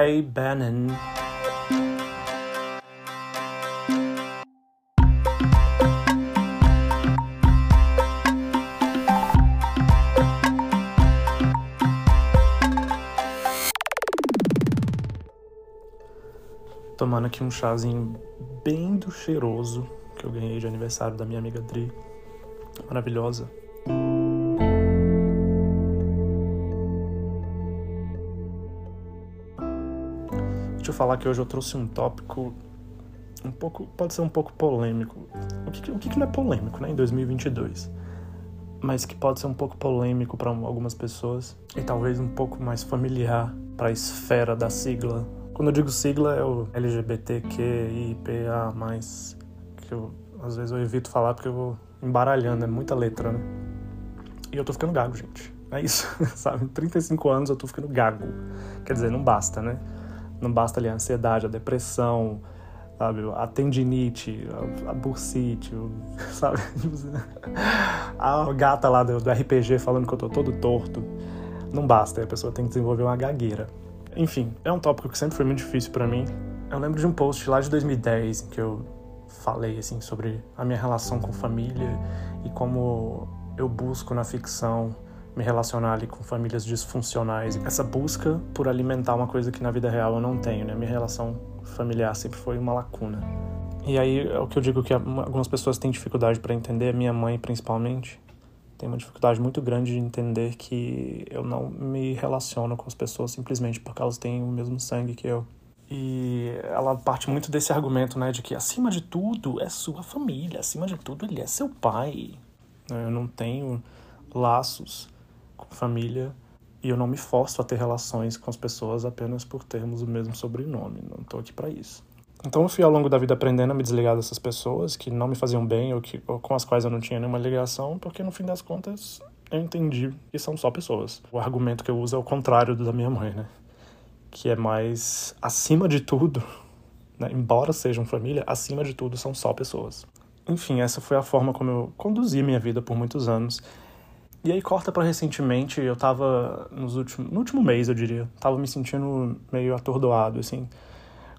Hey Bannon. Tomando aqui um chazinho bem do cheiroso que eu ganhei de aniversário da minha amiga Dri. Maravilhosa. Falar que hoje eu trouxe um tópico um pouco, pode ser um pouco polêmico. O que, o que não é polêmico, né, em 2022? Mas que pode ser um pouco polêmico para algumas pessoas e talvez um pouco mais familiar para a esfera da sigla. Quando eu digo sigla é o LGBTQIPA+, que eu, às vezes eu evito falar porque eu vou embaralhando, é muita letra, né? E eu tô ficando gago, gente. É isso, sabe? 35 anos eu tô ficando gago. Quer dizer, não basta, né? Não basta ali a ansiedade, a depressão, sabe? A tendinite, a, a bursite, sabe? A gata lá do, do RPG falando que eu tô todo torto. Não basta, a pessoa tem que desenvolver uma gagueira. Enfim, é um tópico que sempre foi muito difícil para mim. Eu lembro de um post lá de 2010 em que eu falei assim sobre a minha relação com família e como eu busco na ficção me relacionar ali com famílias disfuncionais. Essa busca por alimentar uma coisa que na vida real eu não tenho, né? Minha relação familiar sempre foi uma lacuna. E aí é o que eu digo que algumas pessoas têm dificuldade para entender, minha mãe principalmente, tem uma dificuldade muito grande de entender que eu não me relaciono com as pessoas simplesmente porque elas têm o mesmo sangue que eu. E ela parte muito desse argumento, né, de que acima de tudo é sua família, acima de tudo ele é seu pai. Eu não tenho laços com família e eu não me forço a ter relações com as pessoas apenas por termos o mesmo sobrenome. Não estou aqui para isso. Então eu fui ao longo da vida aprendendo a me desligar dessas pessoas que não me faziam bem ou, que, ou com as quais eu não tinha nenhuma ligação, porque no fim das contas eu entendi que são só pessoas. O argumento que eu uso é o contrário do da minha mãe, né? Que é mais acima de tudo, né? embora sejam família, acima de tudo são só pessoas. Enfim, essa foi a forma como eu conduzi minha vida por muitos anos. E aí corta para recentemente, eu tava nos últimos, no último mês, eu diria, tava me sentindo meio atordoado assim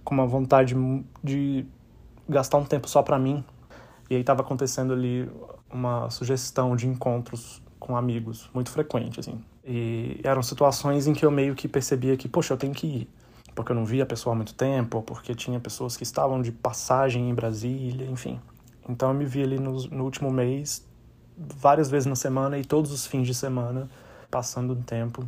com uma vontade de gastar um tempo só para mim. E aí tava acontecendo ali uma sugestão de encontros com amigos, muito frequente, assim. E eram situações em que eu meio que percebia que, poxa, eu tenho que ir. Porque eu não via a pessoa há muito tempo, porque tinha pessoas que estavam de passagem em Brasília, enfim. Então eu me vi ali no, no último mês, várias vezes na semana e todos os fins de semana, passando um tempo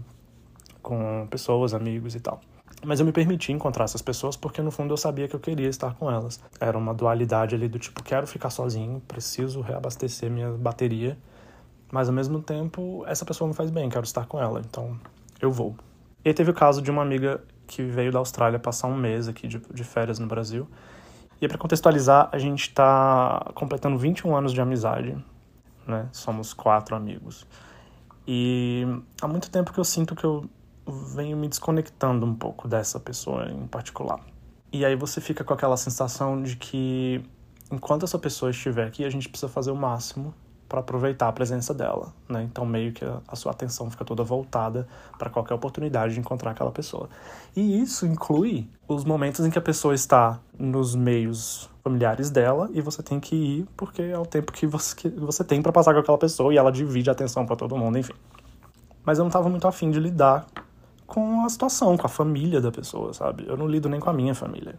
com pessoas, amigos e tal. Mas eu me permiti encontrar essas pessoas porque no fundo eu sabia que eu queria estar com elas. Era uma dualidade ali do tipo, quero ficar sozinho, preciso reabastecer minha bateria, mas ao mesmo tempo essa pessoa me faz bem, quero estar com ela, então eu vou. E aí teve o caso de uma amiga que veio da Austrália passar um mês aqui de, de férias no Brasil. E para contextualizar, a gente está completando 21 anos de amizade, né? Somos quatro amigos. E há muito tempo que eu sinto que eu venho me desconectando um pouco dessa pessoa em particular. E aí você fica com aquela sensação de que enquanto essa pessoa estiver aqui, a gente precisa fazer o máximo para aproveitar a presença dela, né? Então meio que a, sua atenção fica toda voltada para qualquer oportunidade de encontrar aquela pessoa. E isso inclui os momentos em que a pessoa está nos meios familiares dela e você tem que ir porque é o tempo que você, que você tem para passar com aquela pessoa e ela divide a atenção para todo mundo, enfim. Mas eu não estava muito afim de lidar com a situação, com a família da pessoa, sabe? Eu não lido nem com a minha família.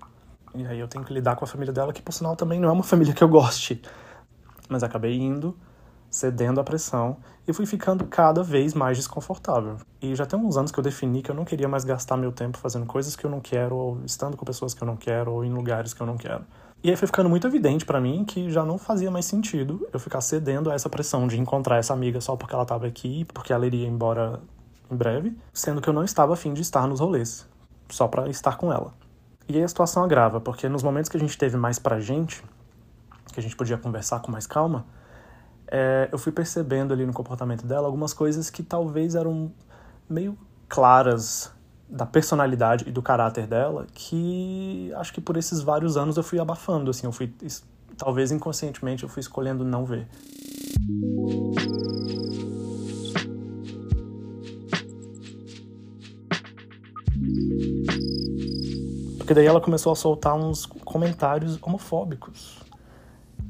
E aí eu tenho que lidar com a família dela, que por sinal também não é uma família que eu goste. Mas acabei indo, cedendo à pressão e fui ficando cada vez mais desconfortável. E já tem uns anos que eu defini que eu não queria mais gastar meu tempo fazendo coisas que eu não quero, ou estando com pessoas que eu não quero, ou em lugares que eu não quero. E aí foi ficando muito evidente para mim que já não fazia mais sentido eu ficar cedendo a essa pressão de encontrar essa amiga só porque ela estava aqui, porque ela iria embora em breve, sendo que eu não estava afim de estar nos rolês, só para estar com ela. E aí a situação agrava, porque nos momentos que a gente teve mais pra gente, que a gente podia conversar com mais calma, é, eu fui percebendo ali no comportamento dela algumas coisas que talvez eram meio claras da personalidade e do caráter dela, que acho que por esses vários anos eu fui abafando, assim, eu fui talvez inconscientemente eu fui escolhendo não ver. Porque daí ela começou a soltar uns comentários homofóbicos.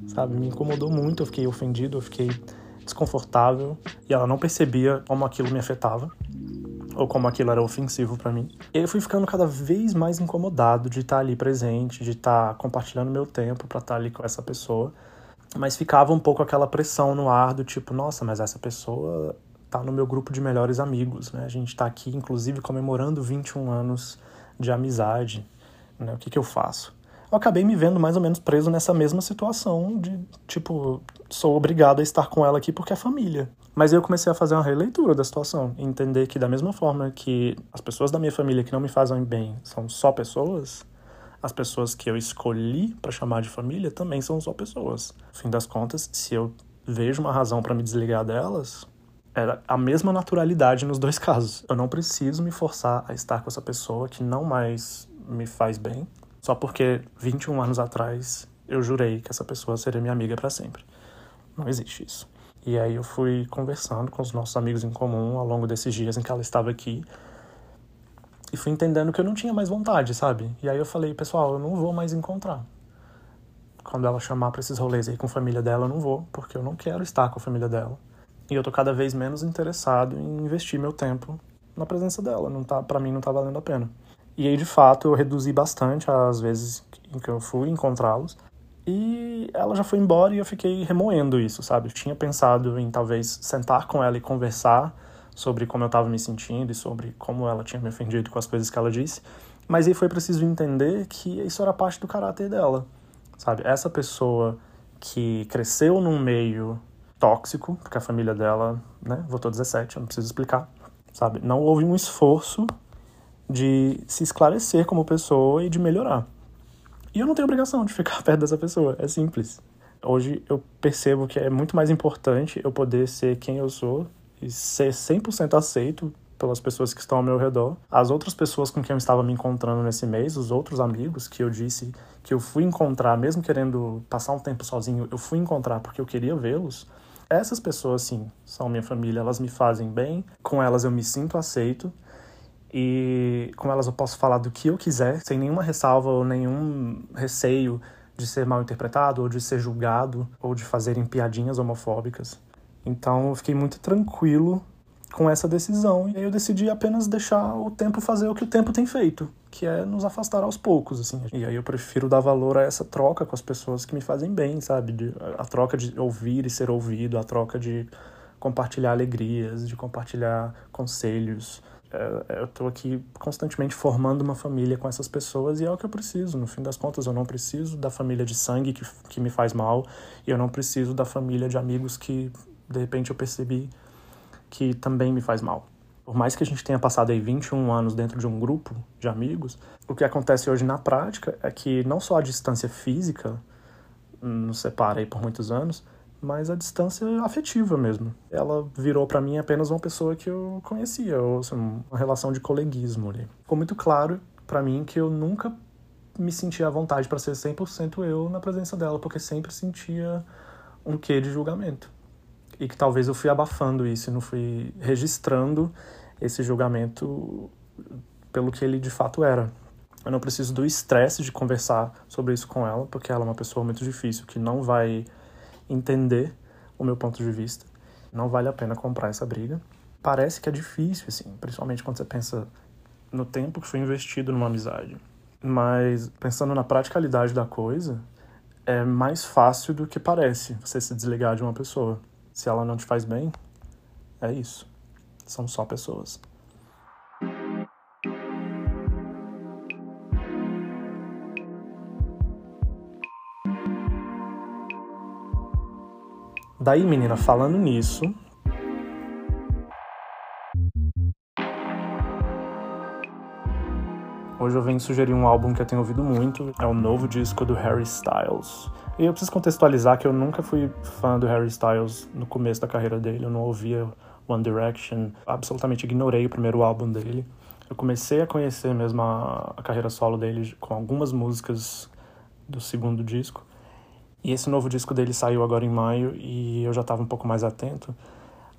Sabe? Me incomodou muito, eu fiquei ofendido, eu fiquei desconfortável e ela não percebia como aquilo me afetava ou como aquilo era ofensivo para mim. E eu fui ficando cada vez mais incomodado de estar ali presente, de estar compartilhando meu tempo para estar ali com essa pessoa. Mas ficava um pouco aquela pressão no ar do tipo, nossa, mas essa pessoa tá no meu grupo de melhores amigos, né? A gente tá aqui, inclusive, comemorando 21 anos de amizade, né? O que que eu faço? Eu acabei me vendo mais ou menos preso nessa mesma situação de, tipo, sou obrigado a estar com ela aqui porque é família. Mas eu comecei a fazer uma releitura da situação, entender que da mesma forma que as pessoas da minha família que não me fazem bem são só pessoas, as pessoas que eu escolhi para chamar de família também são só pessoas. Fim das contas, se eu vejo uma razão para me desligar delas, é a mesma naturalidade nos dois casos. Eu não preciso me forçar a estar com essa pessoa que não mais me faz bem, só porque 21 anos atrás eu jurei que essa pessoa seria minha amiga para sempre. Não existe isso. E aí eu fui conversando com os nossos amigos em comum ao longo desses dias em que ela estava aqui. E fui entendendo que eu não tinha mais vontade, sabe? E aí eu falei, pessoal, eu não vou mais encontrar. Quando ela chamar para esses rolês aí com a família dela, eu não vou, porque eu não quero estar com a família dela. E eu tô cada vez menos interessado em investir meu tempo na presença dela. Não tá, para mim não tá valendo a pena. E aí, de fato, eu reduzi bastante as vezes em que eu fui encontrá-los. E ela já foi embora e eu fiquei remoendo isso, sabe? Eu tinha pensado em talvez sentar com ela e conversar sobre como eu estava me sentindo e sobre como ela tinha me ofendido com as coisas que ela disse. Mas aí foi preciso entender que isso era parte do caráter dela, sabe? Essa pessoa que cresceu num meio tóxico, porque a família dela, né, votou 17, eu não preciso explicar, sabe? Não houve um esforço de se esclarecer como pessoa e de melhorar. E eu não tenho obrigação de ficar perto dessa pessoa, é simples. Hoje eu percebo que é muito mais importante eu poder ser quem eu sou e ser 100% aceito pelas pessoas que estão ao meu redor. As outras pessoas com quem eu estava me encontrando nesse mês, os outros amigos que eu disse que eu fui encontrar, mesmo querendo passar um tempo sozinho, eu fui encontrar porque eu queria vê-los. Essas pessoas, sim, são minha família, elas me fazem bem, com elas eu me sinto aceito e com elas eu posso falar do que eu quiser, sem nenhuma ressalva ou nenhum receio de ser mal interpretado ou de ser julgado ou de fazerem piadinhas homofóbicas. Então eu fiquei muito tranquilo com essa decisão e aí eu decidi apenas deixar o tempo fazer o que o tempo tem feito, que é nos afastar aos poucos, assim. E aí eu prefiro dar valor a essa troca com as pessoas que me fazem bem, sabe? De, a troca de ouvir e ser ouvido, a troca de compartilhar alegrias, de compartilhar conselhos, eu estou aqui constantemente formando uma família com essas pessoas e é o que eu preciso. No fim das contas, eu não preciso da família de sangue que, que me faz mal e eu não preciso da família de amigos que, de repente, eu percebi que também me faz mal. Por mais que a gente tenha passado aí 21 anos dentro de um grupo de amigos, o que acontece hoje na prática é que não só a distância física nos separa aí por muitos anos, mas a distância afetiva mesmo. Ela virou para mim apenas uma pessoa que eu conhecia, ou assim, uma relação de coleguismo ali. Ficou muito claro para mim que eu nunca me sentia à vontade para ser 100% eu na presença dela, porque sempre sentia um quê de julgamento. E que talvez eu fui abafando isso não fui registrando esse julgamento pelo que ele de fato era. Eu não preciso do estresse de conversar sobre isso com ela, porque ela é uma pessoa muito difícil que não vai entender o meu ponto de vista. Não vale a pena comprar essa briga. Parece que é difícil, assim, principalmente quando você pensa no tempo que foi investido numa amizade. Mas pensando na praticalidade da coisa, é mais fácil do que parece você se desligar de uma pessoa. Se ela não te faz bem, é isso. São só pessoas. Daí, menina, falando nisso. Hoje eu venho sugerir um álbum que eu tenho ouvido muito, é o novo disco do Harry Styles. E eu preciso contextualizar que eu nunca fui fã do Harry Styles no começo da carreira dele, eu não ouvia One Direction, absolutamente ignorei o primeiro álbum dele. Eu comecei a conhecer mesmo a, a carreira solo dele com algumas músicas do segundo disco. E esse novo disco dele saiu agora em maio e eu já estava um pouco mais atento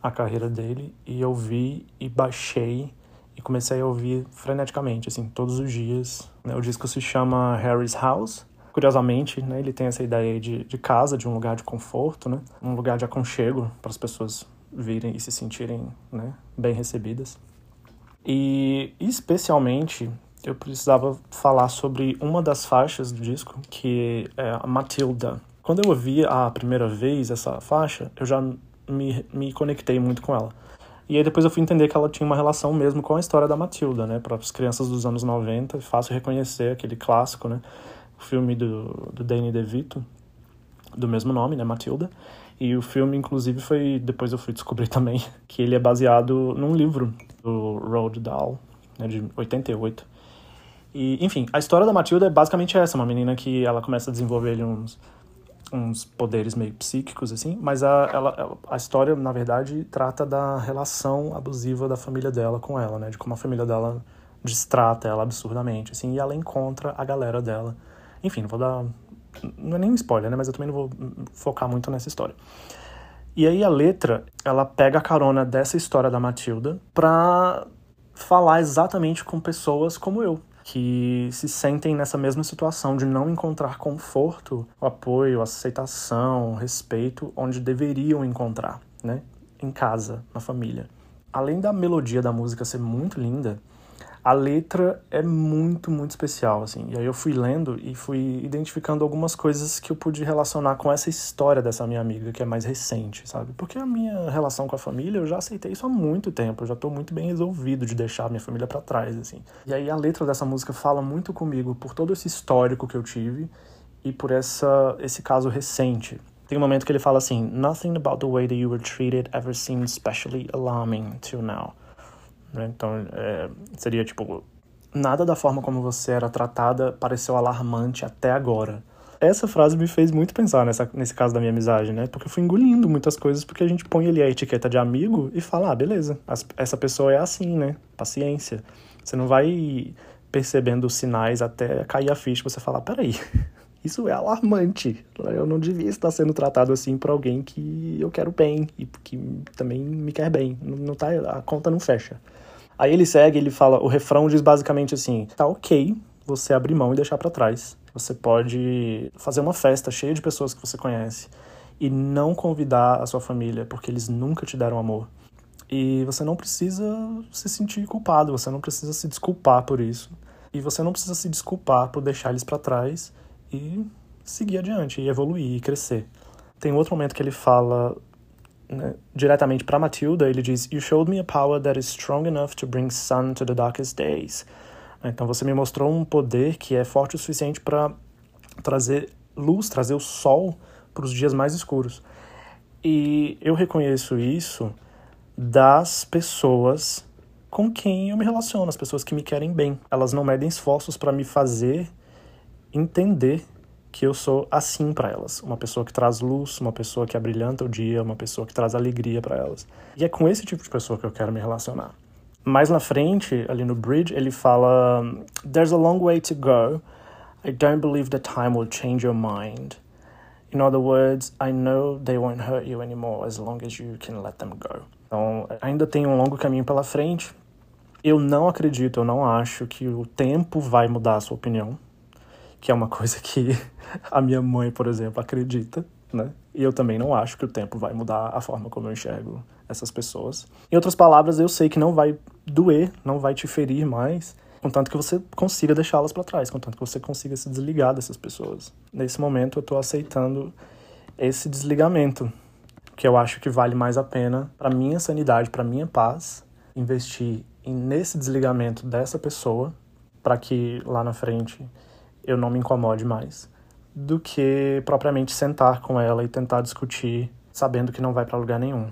à carreira dele e eu vi e baixei e comecei a ouvir freneticamente, assim, todos os dias. Né? O disco se chama Harry's House. Curiosamente, né, ele tem essa ideia de, de casa, de um lugar de conforto, né? Um lugar de aconchego para as pessoas virem e se sentirem né, bem recebidas. E especialmente eu precisava falar sobre uma das faixas do disco, que é a Matilda. Quando eu ouvi a primeira vez essa faixa, eu já me, me conectei muito com ela. E aí depois eu fui entender que ela tinha uma relação mesmo com a história da Matilda, né? Para as crianças dos anos 90, é fácil reconhecer aquele clássico, né? O filme do, do Danny DeVito, do mesmo nome, né? Matilda. E o filme, inclusive, foi. Depois eu fui descobrir também que ele é baseado num livro do Roald Dahl, né, de 88. E, enfim, a história da Matilda é basicamente essa: uma menina que ela começa a desenvolver uns, uns poderes meio psíquicos, assim, mas a, ela, a história, na verdade, trata da relação abusiva da família dela com ela, né? De como a família dela distrata ela absurdamente, assim, e ela encontra a galera dela. Enfim, não vou dar não é nem um spoiler, né? Mas eu também não vou focar muito nessa história. E aí a letra, ela pega a carona dessa história da Matilda pra falar exatamente com pessoas como eu, que se sentem nessa mesma situação de não encontrar conforto, apoio, aceitação, respeito onde deveriam encontrar, né? Em casa, na família. Além da melodia da música ser muito linda, a letra é muito, muito especial, assim. E aí eu fui lendo e fui identificando algumas coisas que eu pude relacionar com essa história dessa minha amiga, que é mais recente, sabe? Porque a minha relação com a família, eu já aceitei isso há muito tempo, eu já tô muito bem resolvido de deixar a minha família para trás, assim. E aí a letra dessa música fala muito comigo por todo esse histórico que eu tive e por essa esse caso recente. Tem um momento que ele fala assim: Nothing about the way that you were treated ever seemed especially alarming till now. Né? Então, é, seria tipo: nada da forma como você era tratada pareceu alarmante até agora. Essa frase me fez muito pensar nessa, nesse caso da minha amizade, né? Porque eu fui engolindo muitas coisas, porque a gente põe ali a etiqueta de amigo e fala: ah, beleza, essa pessoa é assim, né? Paciência. Você não vai percebendo os sinais até cair a ficha você falar: peraí, isso é alarmante. Eu não devia estar sendo tratado assim por alguém que eu quero bem e que também me quer bem. Não tá, a conta não fecha. Aí ele segue, ele fala, o refrão diz basicamente assim: tá ok você abrir mão e deixar para trás. Você pode fazer uma festa cheia de pessoas que você conhece e não convidar a sua família porque eles nunca te deram amor. E você não precisa se sentir culpado, você não precisa se desculpar por isso. E você não precisa se desculpar por deixar eles para trás e seguir adiante, e evoluir, e crescer. Tem outro momento que ele fala né, diretamente para Matilda, ele diz: You showed me a power that is strong enough to bring sun to the darkest days. Então você me mostrou um poder que é forte o suficiente para trazer luz, trazer o sol para os dias mais escuros. E eu reconheço isso das pessoas com quem eu me relaciono, as pessoas que me querem bem. Elas não medem esforços para me fazer entender que eu sou assim para elas, uma pessoa que traz luz, uma pessoa que abrilhanta o dia, uma pessoa que traz alegria para elas. E é com esse tipo de pessoa que eu quero me relacionar. Mais na frente, ali no bridge, ele fala: There's a long way to go. I don't believe that time will change your mind. In other words, I know they won't hurt you anymore as long as you can let them go. Então, ainda tem um longo caminho pela frente. Eu não acredito, eu não acho que o tempo vai mudar a sua opinião que é uma coisa que a minha mãe, por exemplo, acredita, né? E eu também não acho que o tempo vai mudar a forma como eu enxergo essas pessoas. Em outras palavras, eu sei que não vai doer, não vai te ferir mais, contanto que você consiga deixá-las para trás, contanto que você consiga se desligar dessas pessoas. Nesse momento, eu estou aceitando esse desligamento, que eu acho que vale mais a pena para minha sanidade, para minha paz, investir nesse desligamento dessa pessoa, para que lá na frente eu não me incomode mais, do que propriamente sentar com ela e tentar discutir sabendo que não vai para lugar nenhum.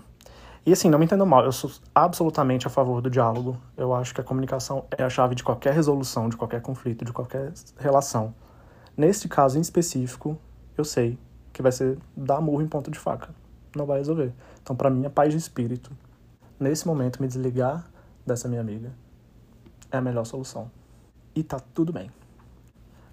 E assim, não me entendam mal, eu sou absolutamente a favor do diálogo. Eu acho que a comunicação é a chave de qualquer resolução, de qualquer conflito, de qualquer relação. Neste caso em específico, eu sei que vai ser dar murro em ponto de faca. Não vai resolver. Então, para mim, é paz de espírito. Nesse momento, me desligar dessa minha amiga é a melhor solução. E tá tudo bem.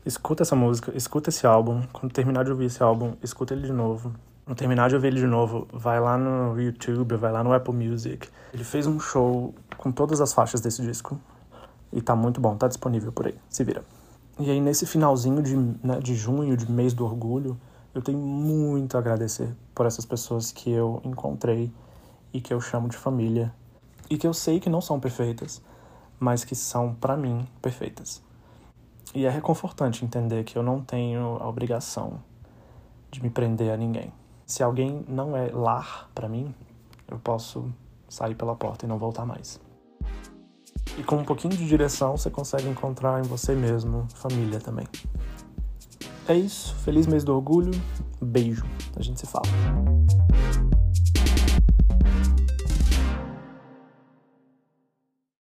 Escuta essa música, escuta esse álbum. Quando terminar de ouvir esse álbum, escuta ele de novo. No terminar de ouvir ele de novo, vai lá no YouTube, vai lá no Apple Music. Ele fez um show com todas as faixas desse disco. E tá muito bom, tá disponível por aí. Se vira. E aí, nesse finalzinho de, né, de junho, de mês do orgulho, eu tenho muito a agradecer por essas pessoas que eu encontrei e que eu chamo de família. E que eu sei que não são perfeitas, mas que são, para mim, perfeitas. E é reconfortante entender que eu não tenho a obrigação de me prender a ninguém. Se alguém não é lar para mim, eu posso sair pela porta e não voltar mais. E com um pouquinho de direção, você consegue encontrar em você mesmo família também. É isso. Feliz mês do orgulho. Beijo. A gente se fala.